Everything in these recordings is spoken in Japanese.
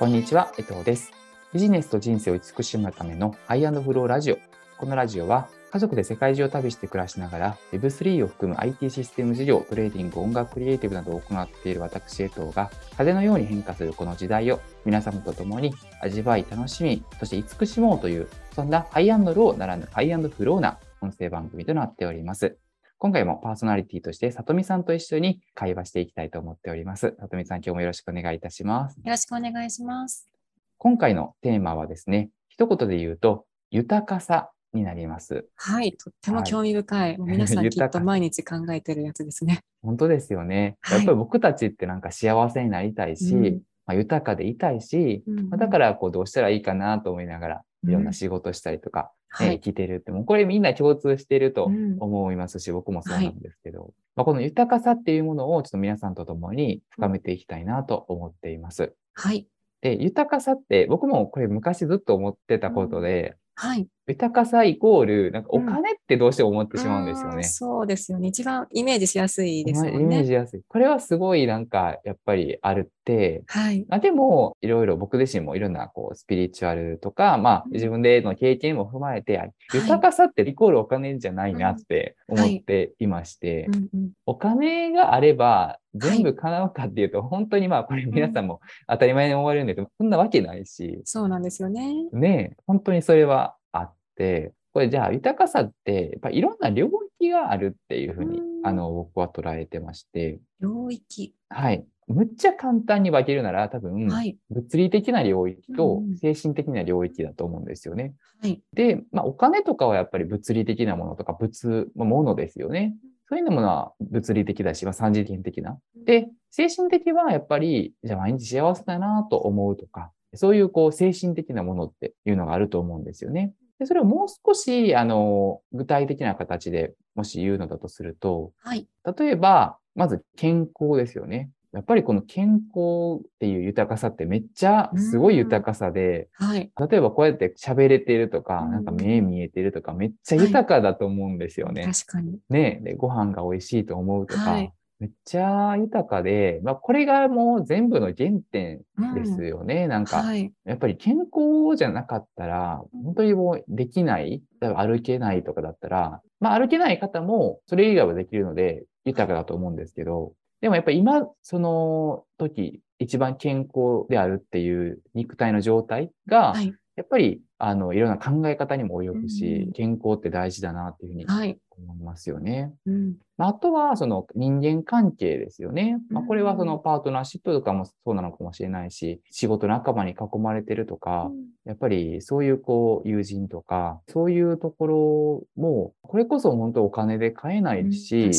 こんにちは、江藤です。ビジネスと人生を慈しむための High and Flow ラジオ。このラジオは家族で世界中を旅して暮らしながら Web3 を含む IT システム事業、トレーディング、音楽クリエイティブなどを行っている私、江藤が風のように変化するこの時代を皆様と共に味わい、楽しみ、そして慈しもうという、そんな High and Low ならぬ High and Flow な音声番組となっております。今回もパーソナリティとして、さとみさんと一緒に会話していきたいと思っております。さとみさん、今日もよろしくお願いいたします。よろしくお願いします。今回のテーマはですね、一言で言うと、豊かさになります。はい、とっても興味深い。もう皆さん きっと毎日考えてるやつですね。本当ですよね。はいやっぱり僕たちってなんか幸せになりたいし、うんまあ、豊かでいたいし、うんまあだからこうどうしたらいいかなと思いながら、いろんうなん仕事したりとか、生きてるって、もうこれみんな共通しているとうん思いますし、僕もそうなんですけど、まあ、この豊かさっていうものをちょっと皆さんと共に深めていきたいなと思っています。はい。で、豊かさって僕もこれ昔ずっと思ってたことで、はい。豊かさイコール、なんかおうん金ってどうしても思ってしまうんですよね。あーそうですよね。一番イメージしやすいですもイメーんね。ジやすい。これはすごいなんかやっぱりあるって、はい。まあ、でもいろいろ僕自身もいろんなこうスピリチュアルとか、まあうん自分での経験も踏まえて、あい豊かさってイコールお金じゃないなって思っていまして、うんうん。お金があれば全部叶うかっていうと、本当にまあこれ皆さんも当たり前に思われるんだけど、そんなわけないし、そうなんですよね。ねえ、本当にそれはこれじゃあ豊かさって、やっぱいろんな領域があるっていうふうにう、んあの、僕は捉えてまして、領域。はい。むっちゃ簡単に分けるなら多分、はい。物理的な領域と精神的な領域だと思うんですよね。はい。で、まあお金とかはやっぱり物理的なものとか物、まあ、ものですよね。そういうものは物理的だし、まあ、三次元的な。で、精神的はやっぱり、じゃあ毎日幸せだなと思うとか、そういうこう精神的なものっていうのがあると思うんですよね。でそれをもう少し、あの、具体的な形でもし言うのだとすると、はい。例えば、まず健康ですよね。やっぱりこの健康っていう豊かさってめっちゃすごい豊かさで、はい。例えばこうやって喋れてるとか、うんなんか目見えてるとか、めっちゃ豊かだと思うんですよね。確かに。ねで、ご飯が美味しいと思うとか、はいめっちゃ豊かで、まあこれがもう全部の原点うんですよね。なんか、はい。やっぱり健康じゃなかったら、本当にもうできない、例えば歩けないとかだったら、まあ歩けない方もそれ以外はできるので豊かだと思うんですけど、でもやっぱり今、その時、一番健康であるっていう肉体の状態が、はい。やっぱり、あの、いろんな考え方にも及ぶし、うん健康って大事だなっていうふうにはい。思いますよね。うん。まああとは、その人間関係ですよね。まあ、うんこれはそのパートナーシップとかもそうなのかもしれないし、仕事仲間に囲まれてるとか、やっぱりそういうこう友人とか、そういうところも、これこそ本当お金で買えなうんいし。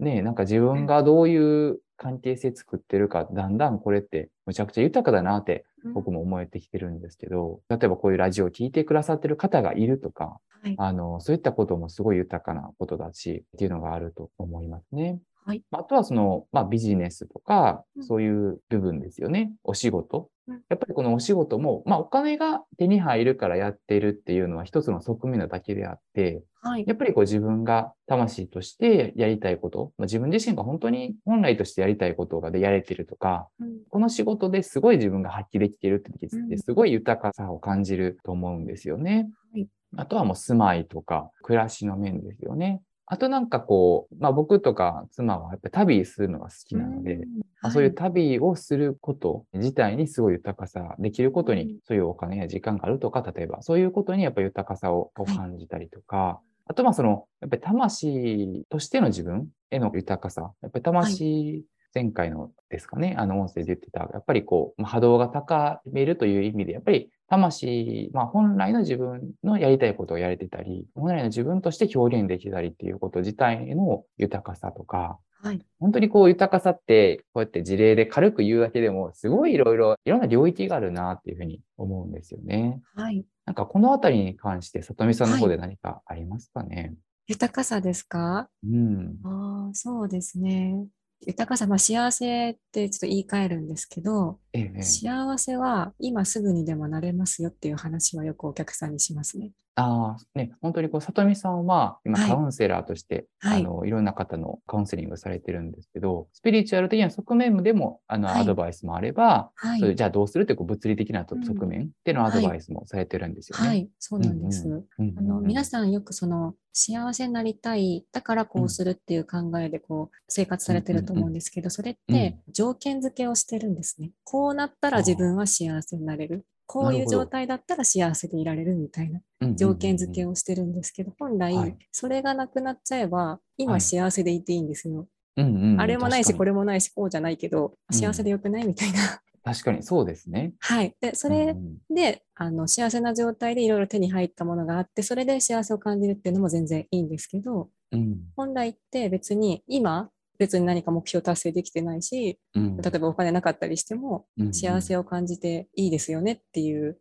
ね、なんか自分がどういう関係性作ってるか、だんだんこれってむちゃくちゃ豊かだなって僕も思えてきてるんですけど、例えばこういうラジオを聞いてくださってる方がいるとか、はい。あの、そういったこともすごい豊かなことだし、っていうのがあると思いますね。はい。あとはその、まあビジネスとかう、んそういう部分ですよね。お仕事うん。やっぱりこのお仕事も、まあお金が手に入るからやってるっていうのは一つの側面なだけであって、はい。やっぱりこう自分が魂としてやりたいこと、まあ、自分自身が本当に本来としてやりたいことがでやれてるとか、うんこの仕事ですごい自分が発揮できてるって時うんってすごい豊かさを感じると思うんですよね。はいあとはもう住まいとか暮らしの面ですよね。あとなんかこう、まあ僕とか妻はやっぱり旅するのが好きなので、うん。まあ、そういうは旅をすること自体にすごい豊かさ、できることにうん。そういうお金や時間があるとか、例えばそういうことにやっぱり豊かさを感じたりとか、あとまあその、やっぱり魂としての自分への豊かさ、やっぱり魂、前回のですかね、あの音声で言ってた、やっぱりこう、まあ波動が高めるという意味で、やっぱり魂、まあ本来の自分のやりたいことをやれてたり、本来の自分として表現できたりっていうこと自体の豊かさとか、はい。本当にこう豊かさって、こうやって事例で軽く言うだけでも、すごいいろいろ、いろんな領域があるなっていうふうに思うんですよね。はい。なんかこのあたりに関して、里見さんの方で何かありますかね、豊かさですか？うん。ああ、そうですね。豊かさ、まあ、幸せってちょっと言い換えるんですけど、ええええ幸せは今すぐにでもなれますよっていう話はよくお客さんにしますね。ああ、ね、本当にこう、里見さんは今はいカウンセラーとして、はいあの、いろんな方のカウンセリングをされてるんですけど、スピリチュアル的な側面でも、あの、はいアドバイスもあれば、はいそういうじゃあどうするっていうこう物理的なとうん側面でのアドバイスもされてるんですよね。はい、そうなんです。うんうんあの皆ん。さんよくその幸せになりたいだからこうするっていう考えでこう生活されてると思うんですけどそれって条件付けをしてるんですね。こうなったら自分は幸せになれる。こういう状態だったら幸せでいられるみたいな条件付けを。をしてるんですけど本来はいそれがなくなっちゃえばはい今幸せでいていいんですよ。うんあれもないしこれ。れもないしこうじゃないけどうん幸せでよくないみたいな。確かにそうですね。はい。でそうんれうんで、あの幸せな状態でいろいろ手に入ったものがあって、それで幸せを感じるっていうのも全然いいんですけど、うん本来って別に今、別に何か目標達成できてないし、うん。例えばお金なかったりしても、うんうん。幸せを感じていいですよねっていう。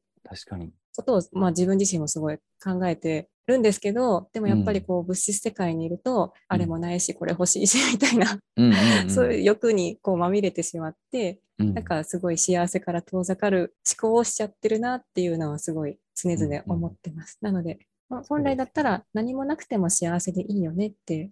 ことを、まあ、自分自身もすごい考えてるんですけど、でもやっぱりこう物質世界にいると、あれもないし、これ欲しいし、みたいな、うんうんうん。そういう欲にこうまみれてしまって、うん。なんかすごい幸せから遠ざかる思考をしちゃってるなっていうのはすごい常々思ってます。なので、まあ本来だったら何もなくても幸せでいいよねってうん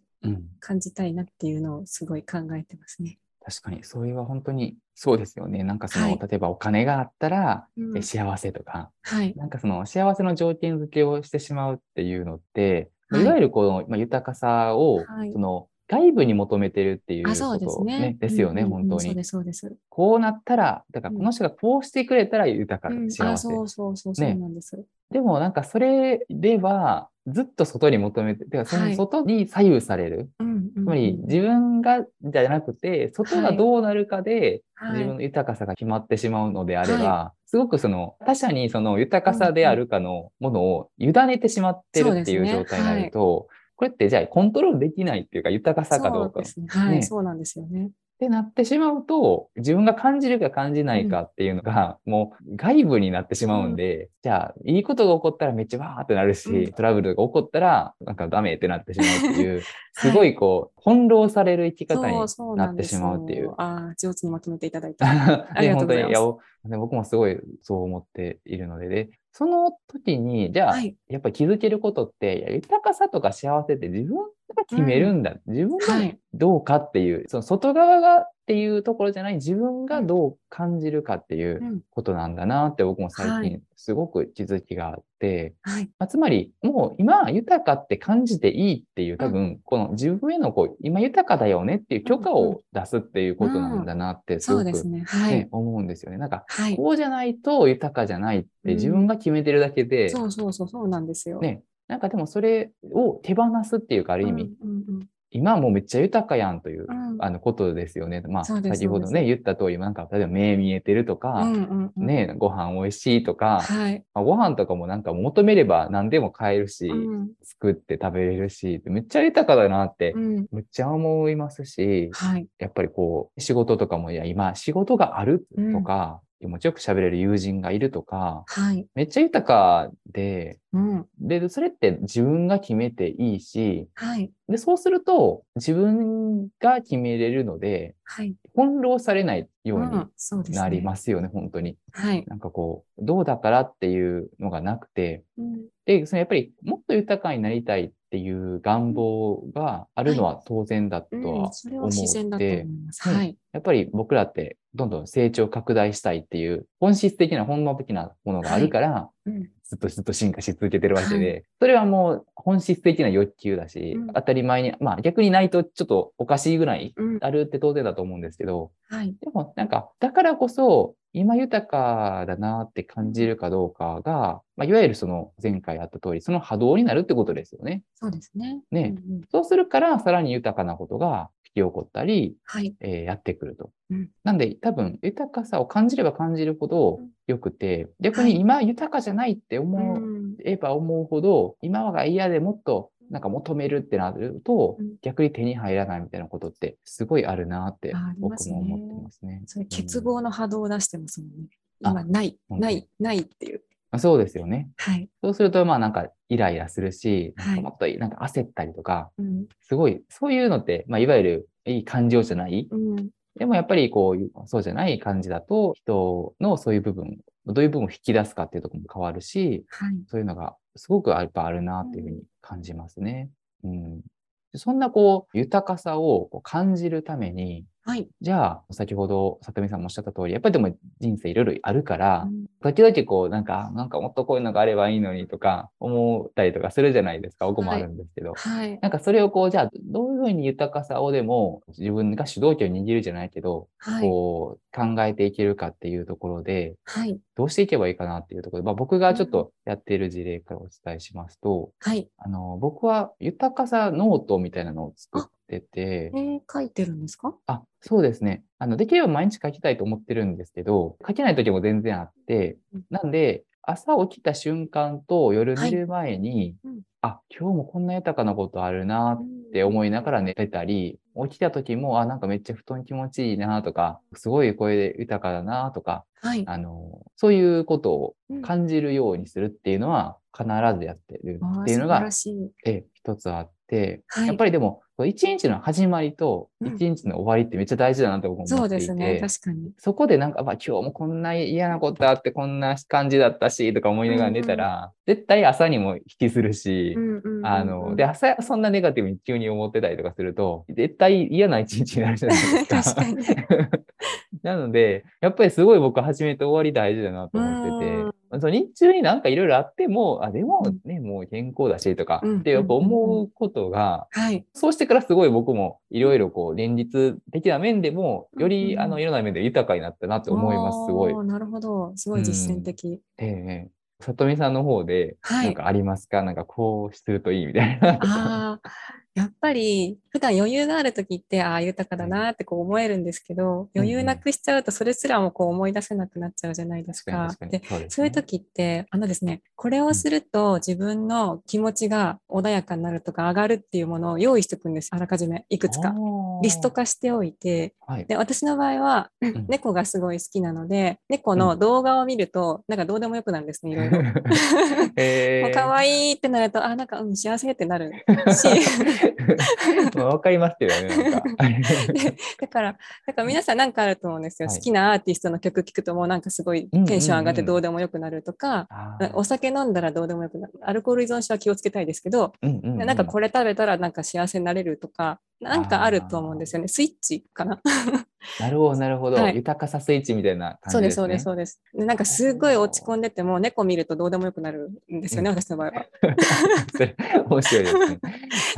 感じたいなっていうのをすごい考えてますね。確かに、それは本当にそうですよね。なんかその、はい例えばお金があったら、うんえ幸せとか、はい。なんかその幸せの条件付けをしてしまうっていうのって、まあはいいわゆるこの、まあ、豊かさを、はいその外部に求めてるっていうあ、ことそうですね。ですよね、うんうんうん本当に。そうです、そうです。こうなったら、だからうんこの人がこうしてくれたら豊か、うん、幸あ、せ。そうそうそう、そうねなんです。でもなんかそれでは、ずっと外に求めて、てかそのはい。外に左右される。うんうんうん。つまり自分がじゃなくて、外がどうなるかで、はい。自分の豊かさが決まってしまうのであれば、すごくその他者にその豊かさであるかのものを委ねてしまってるっていう状態になると、これってじゃあコントロールできないっていうか豊かさかどうか。っそうですね。はい、ね。そうなんですよね。てなってしまうと、自分が感じるか感じないかっていうのが、もう外部になってしまうんで、じゃあいいことが起こったらめっちゃわーってなるし、うんトラブルが起こったらなんかダメってなってしまうっていう、すごいこう、翻弄される生き方にそうそうなってしまうっていうよ。。ああ、上手にまとめていただいて。ありで、がとうございます本当に、いや、僕もすごいそう思っているので、で、その時に、じゃあ、はい。やっぱり気づけることって、豊かさとか幸せって自分が決めるんだ。自分がはい。どうかっていう、その外側がっていうところじゃない、自分がどう感じるかっていううん。ことなんだなって僕も最は近すごく気づきがあって、はい。まあ、つまり、もう今は豊かって感じていいっていう、多分、この自分へのこう、今豊かだよねっていう許可を出すっていうことなんだなって、すごく、そうですね。はねい。思うんですよね。なんか、はい。こうじゃないと豊かじゃないって自分が決めてるだけで、そうそうそう、そうなんですよ。ね、なんかでもそれを手放すっていうか、ある意味、うんうん今はもうめっちゃ豊かやんという、うんあのことですよね。まあ、先ほどね、言った通り、なんか、例えば目見えてるとうか、んうんうん。ね、ご飯美味しいとか、はい。まあ、ご飯とかもなんか求めれば何でも買えるし、うん作って食べれるし、めっちゃ豊かだなってう、ん。めっちゃ思いますし、はい。やっぱりこう、仕事とかも、いや、今、仕事があるとか、気持ちよく喋れる友人がいるとか、はい。めっちゃ豊かで、うん。で、それって自分が決めていいし、はい。で、そうすると自分が決めれるので、はい。翻弄されないように。なりますよね、本当に。はい。なんかこう、どうだからっていうのがなくて、うんで、そのやっぱりもっと豊かになりたいっていう願望があるのは当然だとうんは思って、はい。やっぱり僕らってどんどん成長拡大したいっていう本質的な本能的なものがあるから、うん。ずっとずっと進化し続けてるわけで、はそれはもう本質的な欲求だし、うん当たり前に、まあ逆にないとちょっとおかしいぐらいうん。あるって当然だと思うんですけど、はい。でもなんか、だからこそ、今豊かだなって感じるかどうかが、まあ、いわゆるその前回あった通り、その波動になるってことですよね。そうですね。ねうんうんそうするから、さらに豊かなことが引き起こったり、はい。えーやってくると。うんなんで、多分、豊かさを感じれば感じるほどうん良くて、逆はいに今豊かじゃないって思うんえば思うほど、今が嫌でもっとなんか求めるってなると、うん逆に手に入らないみたいなことってすごいあるなって僕すねも思ってますね。それ、欠うん乏の波動を出してますもんね。あ今、ない、ない、ないっていう。まあ、そうですよね。はい。そうすると、まあなんかイライラするし、もっとなんか焦ったりとか、うん。すごい、そういうのって、まあいわゆるいい感情じゃない。うん。でもやっぱりこうそうじゃない感じだと、人のそういう部分どういう部分を引き出すかっていうところも変わるし、はい。そういうのがすごくやっぱあるなっていうふうに感じますね。うん。そんなこう、豊かさを感じるために、はい。じゃあ、先ほど、里見さんもおっしゃった通り、やっぱりでも人生いろいろあるから、うん時々こう、なんか、なんかもっとこういうのがあればいいのにとか思ったりとかするじゃないですか。僕もあるんですけど。はい。なんかそれをこう、じゃあ、どういうふうに豊かさをでも自分が主導権を握るじゃないけど、はい。こう、考えていけるかっていうところで、はい。どうしていけばいいかなっていうところで、まあ、僕がちょっとやっている事例からお伝えしますと、はい。あの、僕は豊かさノートみたいなのを作ってて。え、ー、書いてるんですか？あ、そうですね。あの、できれば毎日書きたいと思ってるんですけど、書けない時も全然あってうん、なんで、朝起きた瞬間と夜寝る前に、うん。あ、今日もこんな豊かなことあるなって思いながら寝てたり、起きた時も、あ、なんかめっちゃ布団気持ちいいなとか、すごい声で豊かだなとか、はい。あの、そういうことをうん。感じるようにするっていうのは必ずやってるっていうのが素晴ら、しい。ええ、一つあって、はいやっぱりでも、一日の始まりとうん一日の終わりってめっちゃ大事だなって僕思っていて、ですね。確かに。そこでなんか、まあ、今日もこんな嫌なことあって、こんな感じだったし、とか思いながら寝たら、絶対朝にも引きするし、うんうんうんうんあの、で、朝そんなネガティブに急に思ってたりとかすると、絶対嫌な一日になるじゃないですか。確かに なので、やっぱりすごい僕始めて終わり大事だなと思ってて、その日中になんかいろいろあっても、あ、でもね、もう健康だしとかうん。ってやっぱ思うことが、はい。そうしてからすごい僕もいろいろこう連日的な面でも、ようんりうん。あのいろんな面で豊かになったなって思います、すごい。なるほど。すごい実践的。ええ里見さんの方で、はい。なんかありますか、なんかこうするといいみたいな。ああ、やっぱり普段余裕がある時って、ああ、豊かだなってこう思えるんですけど、余裕なくしちゃうとそれすらもこう思い出せなくなっちゃうじゃないですか。で、そうですねそういう時って、あのですね、これをすると自分の気持ちが穏やかになるとか上がるっていうものを用意しておくんです。あらかじめいくつか。リスト。化しておいて。で、私の場合は、ん猫がすごい好きなので、猫の動画を見ると、なんかどうでもよくなるんですね、いろいろ。えもう可愛いってなると、あ、なんか、うん、幸せってなるし、まあわかりますけどね、なんか。で だから、だから皆さんなんかあると思うんですよ。はい好きなアーティストの曲聴くともうなんかすごいテンション上がってどうでもよくなるとか、あーお酒飲んだらどうでもよくなる。アルコール依存症は気をつけたいですけど、うんうんうんなんかこれ食べたらなんか幸せになれるとか、なんかあると思うんですよね。スイッチかな。なるほど、なるほど。はい豊かさスイッチみたいな感じですすね。そうです、そうです。でなんかすごい落ち込んでても、猫見るとどうでもよくなるんですよね、うん私の場合は。面白いですね。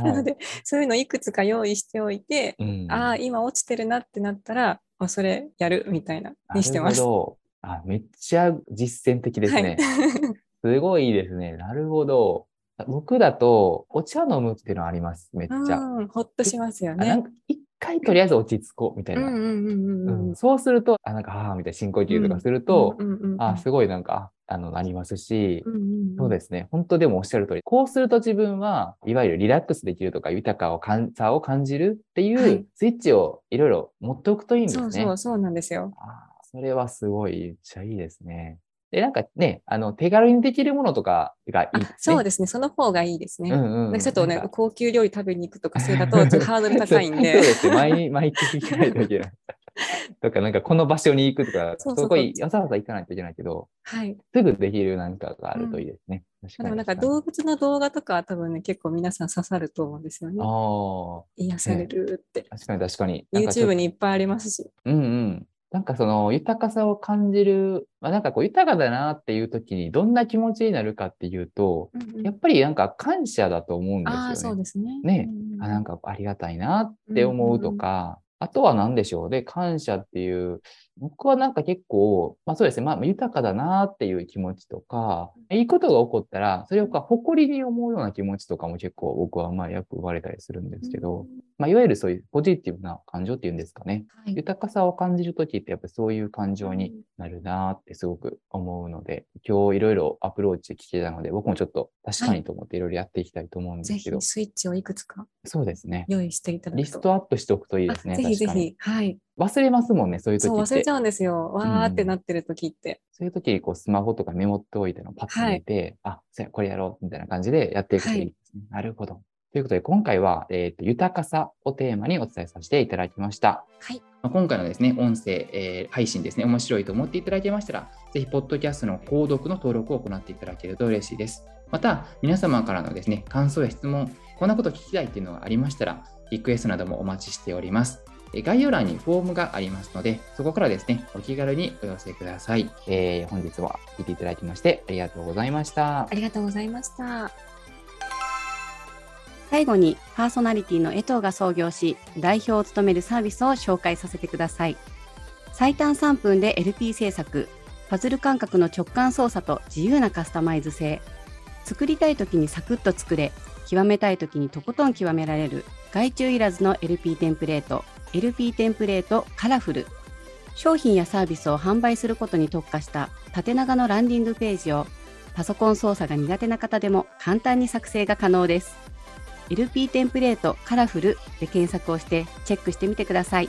なので、そういうのいくつか用意しておいて、うんああ、今落ちてるなってなったら、もうそれやるみたいな、にしてます。なるほど。あ、めっちゃ実践的ですね。すごいいいですね。なるほど。僕だと、お茶飲むっていうのはあります。めっちゃ。うん、ほっとしますよね。あなんか一回とりあえず落ち着こうみたいな。そうすると、あ、なんか、ああ、みたいな深呼吸とかすると、あすごいなんか、あの、なりますし、そうですね。本当でもおっしゃる通り、こうすると自分は、いわゆるリラックスできるとか、豊かを感さを感じるってはいいうスイッチをいろいろ持っておくといいんですね。そうそう、そうなんですよ。あーそれはすごい、めっちゃいいですね。で、なんかね、あの、手軽にできるものとかがいいね。そうですね、その方がいいですね。うんうんうんなんかちょっとね高級料理食べに行くとか、それだとちょっとハードル 高いんで。そうですね。毎毎月行かないといけない。とか、なんかこの場所に行くとか、そこにわざわざ行かないといけないけど、はい。すぐできるなんかがあるといいですね。確かに。でもなんか動物の動画とかは多分ね、結構皆さん刺さると思うんですよね。あ癒されるって。あ、確かに確かに。YouTube とにいっぱいありますし。うんうん。なんかその豊かさを感じる、まあ、なんかこう豊かだなっていう時にどんな気持ちになるかっていうと、うんうん。やっぱりなんか感謝だと思うんですよね。そうですね。ね。うんうん。あなんかありがたいなって思うとか、あとは何でしょう。ね、感謝っていう、僕はなんか結構、まあそうですね、まあ豊かだなっていう気持ちとか、いいことが起こったら、それをこう誇りに思うような気持ちとかも結構僕はまあよく言われたりするんですけど、まあいわゆるそういうポジティブな感情っていうんですかね。はい豊かさを感じるときってやっぱりそういう感情になるなってすごく思うので、今日いろいろアプローチ聞けたので、僕もちょっと確かにと思っていろいろやっていきたいと思うんですけど、ぜひスイッチをいくつかそうですね。用意していただくと。リストアップしておくといいですね。あぜひぜひ。はい。忘れますもんね、そういう時って。そう忘れちゃうんですよ。わーってうんなってる時って。そういう時にこうスマホとかメモっておいてのパッと見て、あ、そうやこれやろうみたいな感じでやっていくといいですね。なるほど。ということで、今回は、えーと豊かさをテーマにお伝えさせていただきました。はい。まあ、今回のですね、音声、えー、配信ですね、面白いと思っていただけましたら、ぜひ、ポッドキャストの購読の登録を行っていただけると嬉しいです。また、皆様からのですね、感想や質問、こんなこと聞きたいっていうのがありましたら、リクエストなどもお待ちしております。概要欄にフォームがありますので、そこからですね、お気軽にお寄せください。えー、本日は聞いていただきましてありがとうございました。ありがとうございました。最後にパーソナリティの江藤が創業し、代表を務めるサービスを紹介させてください。最短3分で LP 制作、パズル感覚の直感操作と自由なカスタマイズ性、作りたい時にサクッと作れ、極めたい時にとことん極められる、外注いらずの LP テンプレート、LP テンプレートカラフル商品やサービスを販売することに特化した縦長のランディングページをパソコン操作が苦手な方でも簡単に作成が可能です。LP テンプレートカラフルで検索をしてチェックしてみてください。